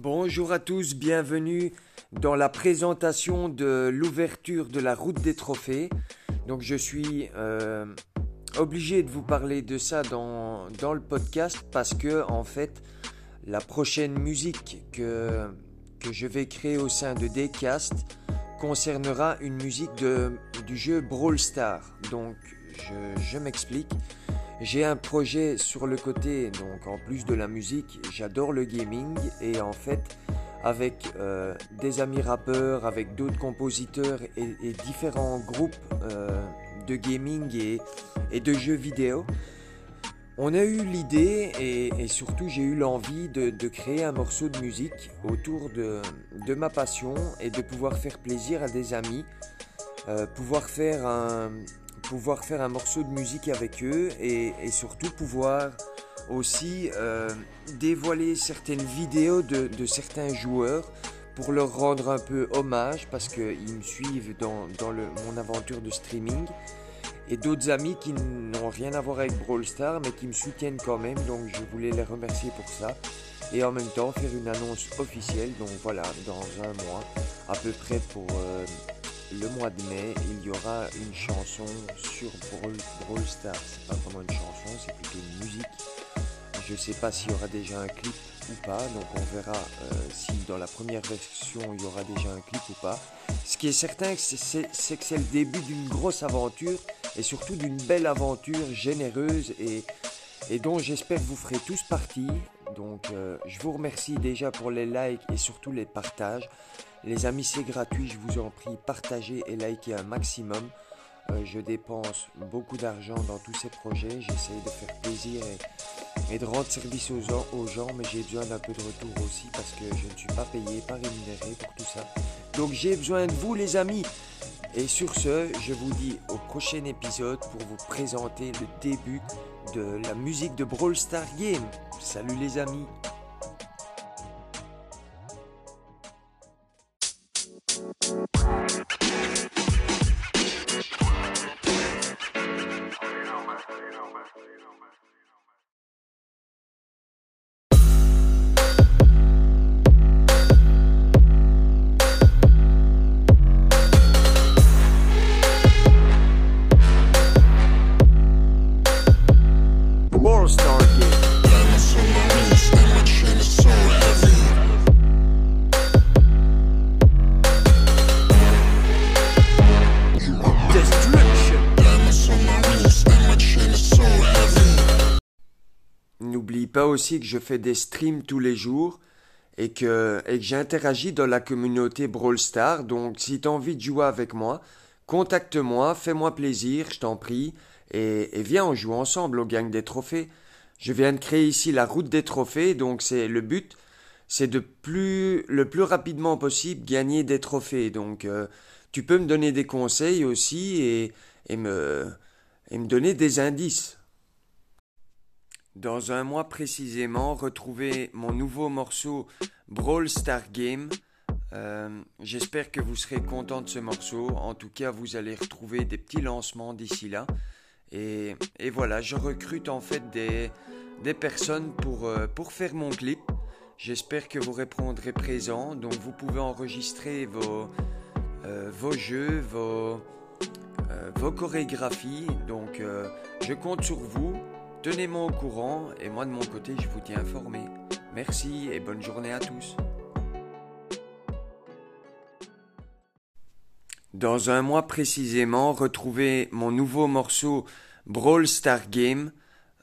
Bonjour à tous, bienvenue dans la présentation de l'ouverture de la route des trophées. Donc je suis euh, obligé de vous parler de ça dans, le podcast parce que en fait la prochaine musique que, je vais créer au sein de Dcast concernera une musique de, du jeu Brawl Star. Donc je m'explique. J'ai un projet sur le côté, donc en plus de la musique, j'adore le gaming et en fait avec euh, des amis rappeurs, avec d'autres compositeurs et, différents groupes euh, de gaming et, de jeux vidéo, on a eu l'idée et, surtout j'ai eu l'envie de, créer un morceau de musique autour de, de, ma passion et de pouvoir faire plaisir à des amis, euh, pouvoir faire un, pouvoir faire un morceau de musique avec eux et, surtout pouvoir aussi euh, dévoiler certaines vidéos de, certains joueurs pour leur rendre un peu hommage parce qu'ils me suivent dans, le, mon aventure de streaming. Et d'autres amis qui n'ont rien à voir avec Brawl Stars mais qui me soutiennent quand même donc je voulais les remercier pour ça. Et en même temps faire une annonce officielle donc voilà dans un mois à peu près pour euh, le mois de mai, il y aura une chanson sur Brawl, Brawl Stars. C'est pas vraiment une chanson, c'est plutôt une musique. Je sais pas s'il y aura déjà un clip ou pas, donc on verra euh, si dans la première version il y aura déjà un clip ou pas. Ce qui est certain, c'est que c'est le début d'une grosse aventure et surtout d'une belle aventure généreuse et, et dont j'espère que vous ferez tous partie. Donc euh, je vous remercie déjà pour les likes et surtout les partages. Les amis, c'est gratuit, je vous en prie, partagez et likez un maximum. Euh, je dépense beaucoup d'argent dans tous ces projets, j'essaye de faire plaisir et, de rendre service aux gens, mais j'ai besoin d'un peu de retour aussi parce que je ne suis pas payé, pas rémunéré pour tout ça. Donc j'ai besoin de vous les amis. Et sur ce, je vous dis au prochain épisode pour vous présenter le début de la musique de Brawl Star Game. Salut les amis Barcelona. Pas aussi que je fais des streams tous les jours et que, et que j'interagis dans la communauté Brawl Stars. Donc si tu as envie de jouer avec moi, contacte-moi, fais-moi plaisir, je t'en prie, et, viens, on joue ensemble, on gagne des trophées. Je viens de créer ici la route des trophées, donc c'est le but, c'est de plus le plus rapidement possible gagner des trophées. Donc euh, tu peux me donner des conseils aussi et, et me et me donner des indices. Dans un mois précisément, retrouvez mon nouveau morceau Brawl Star Game. Euh, j'espère que vous serez content de ce morceau. En tout cas, vous allez retrouver des petits lancements d'ici là. Et, voilà, je recrute en fait des, personnes pour, euh, pour faire mon clip. J'espère que vous répondrez présent. Donc vous pouvez enregistrer vos, euh, jeux, vos, vos chorégraphies. Donc je compte sur vous. Tenez-moi au courant et moi de mon côté je vous tiens informé. Merci et bonne journée à tous. Dans un mois précisément, retrouvez mon nouveau morceau Brawl Star Game.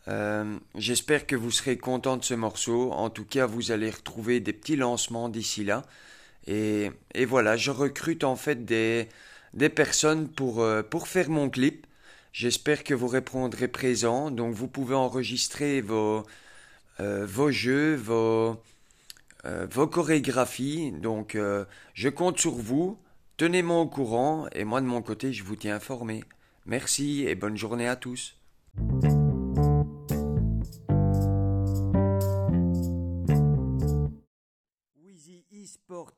Euh, j'espère que vous serez content de ce morceau. En tout cas, vous allez retrouver des petits lancements d'ici là. Et, voilà, je recrute en fait des, personnes euh, pour faire mon clip. J'espère que vous répondrez présent. Donc vous pouvez enregistrer vos, euh, vos jeux, vos, euh, vos chorégraphies. Donc euh, je compte sur vous. Tenez-moi au courant et moi de mon côté je vous tiens informé. Merci et bonne journée à tous.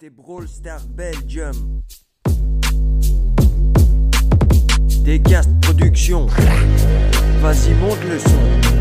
Et Belgium. Descast Vas-y, monte le son.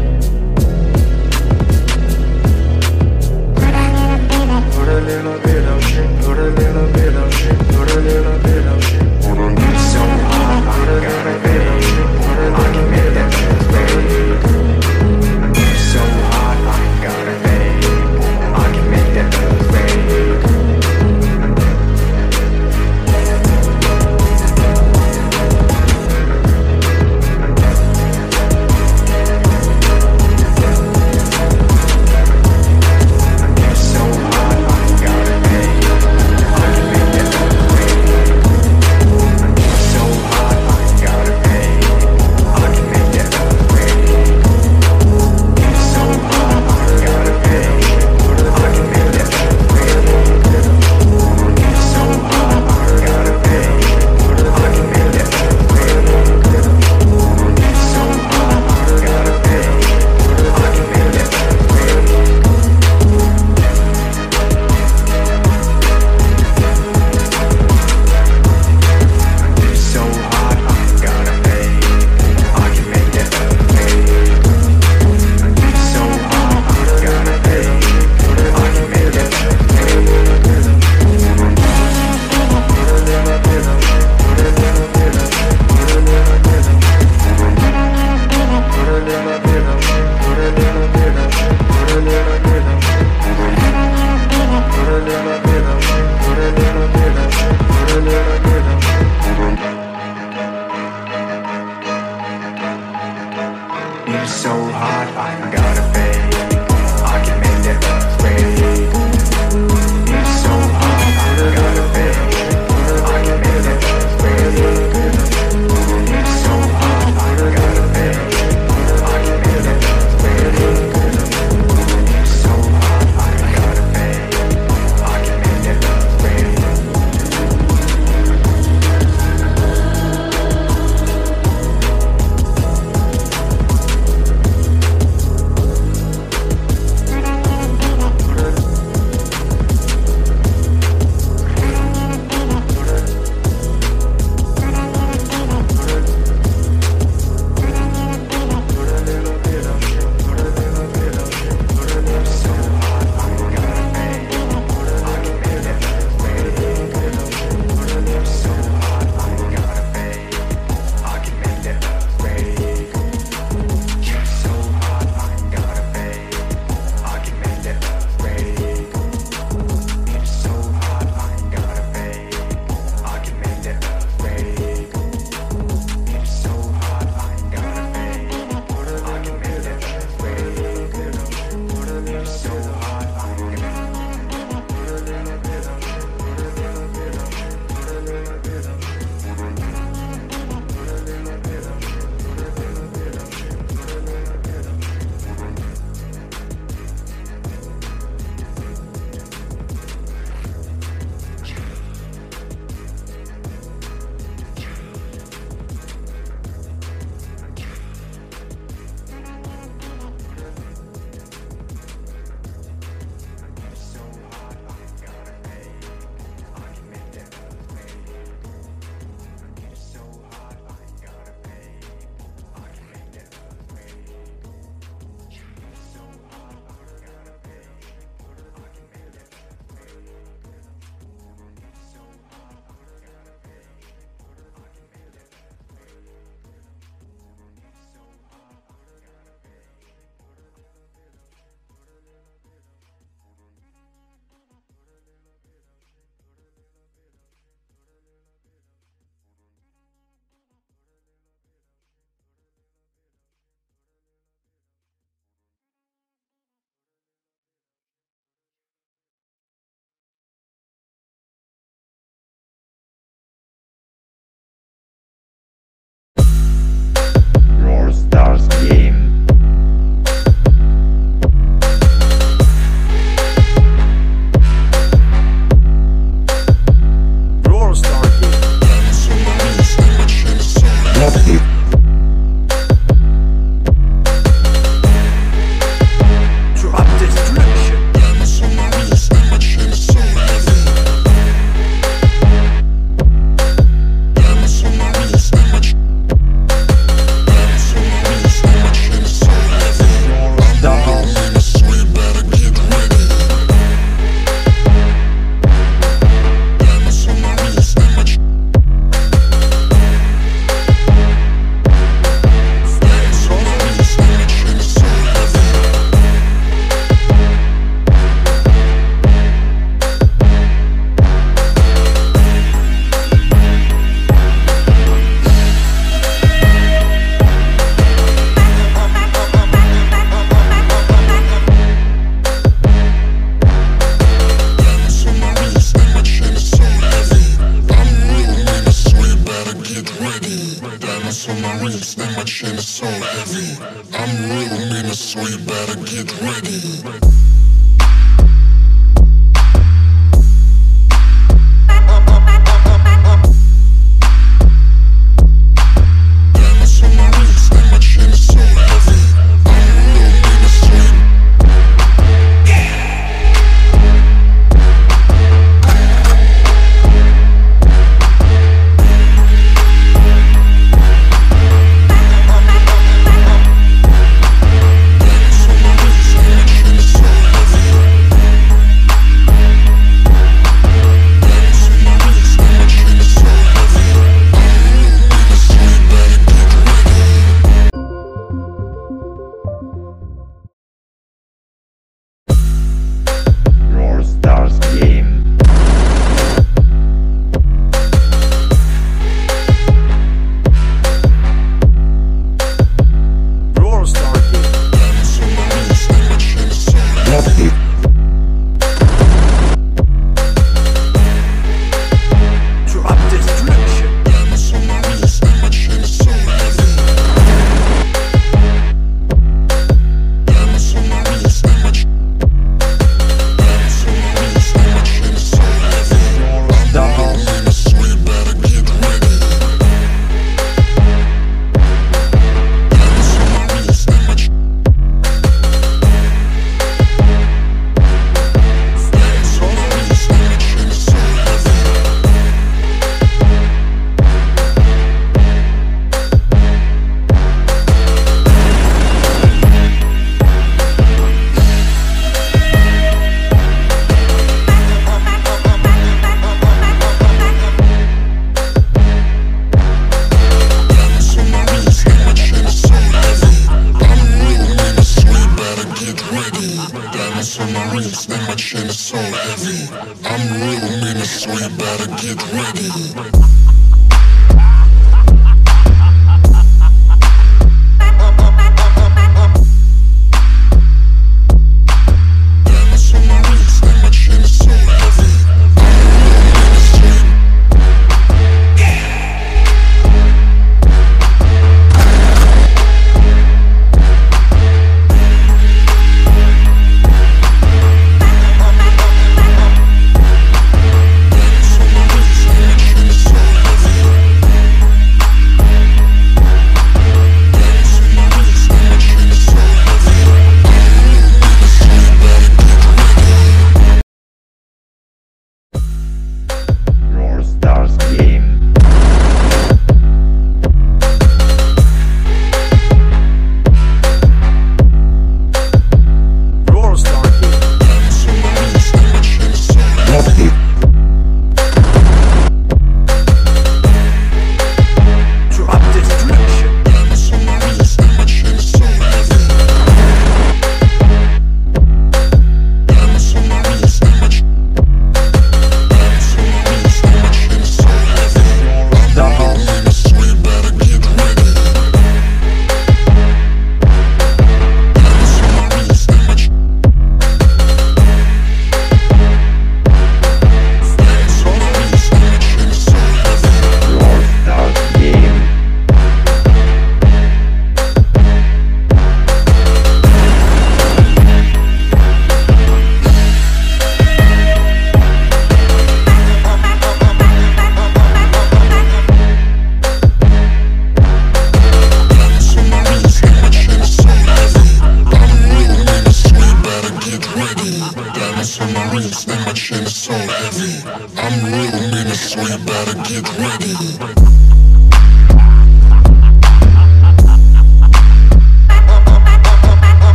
I'm real mean, so you better get ready.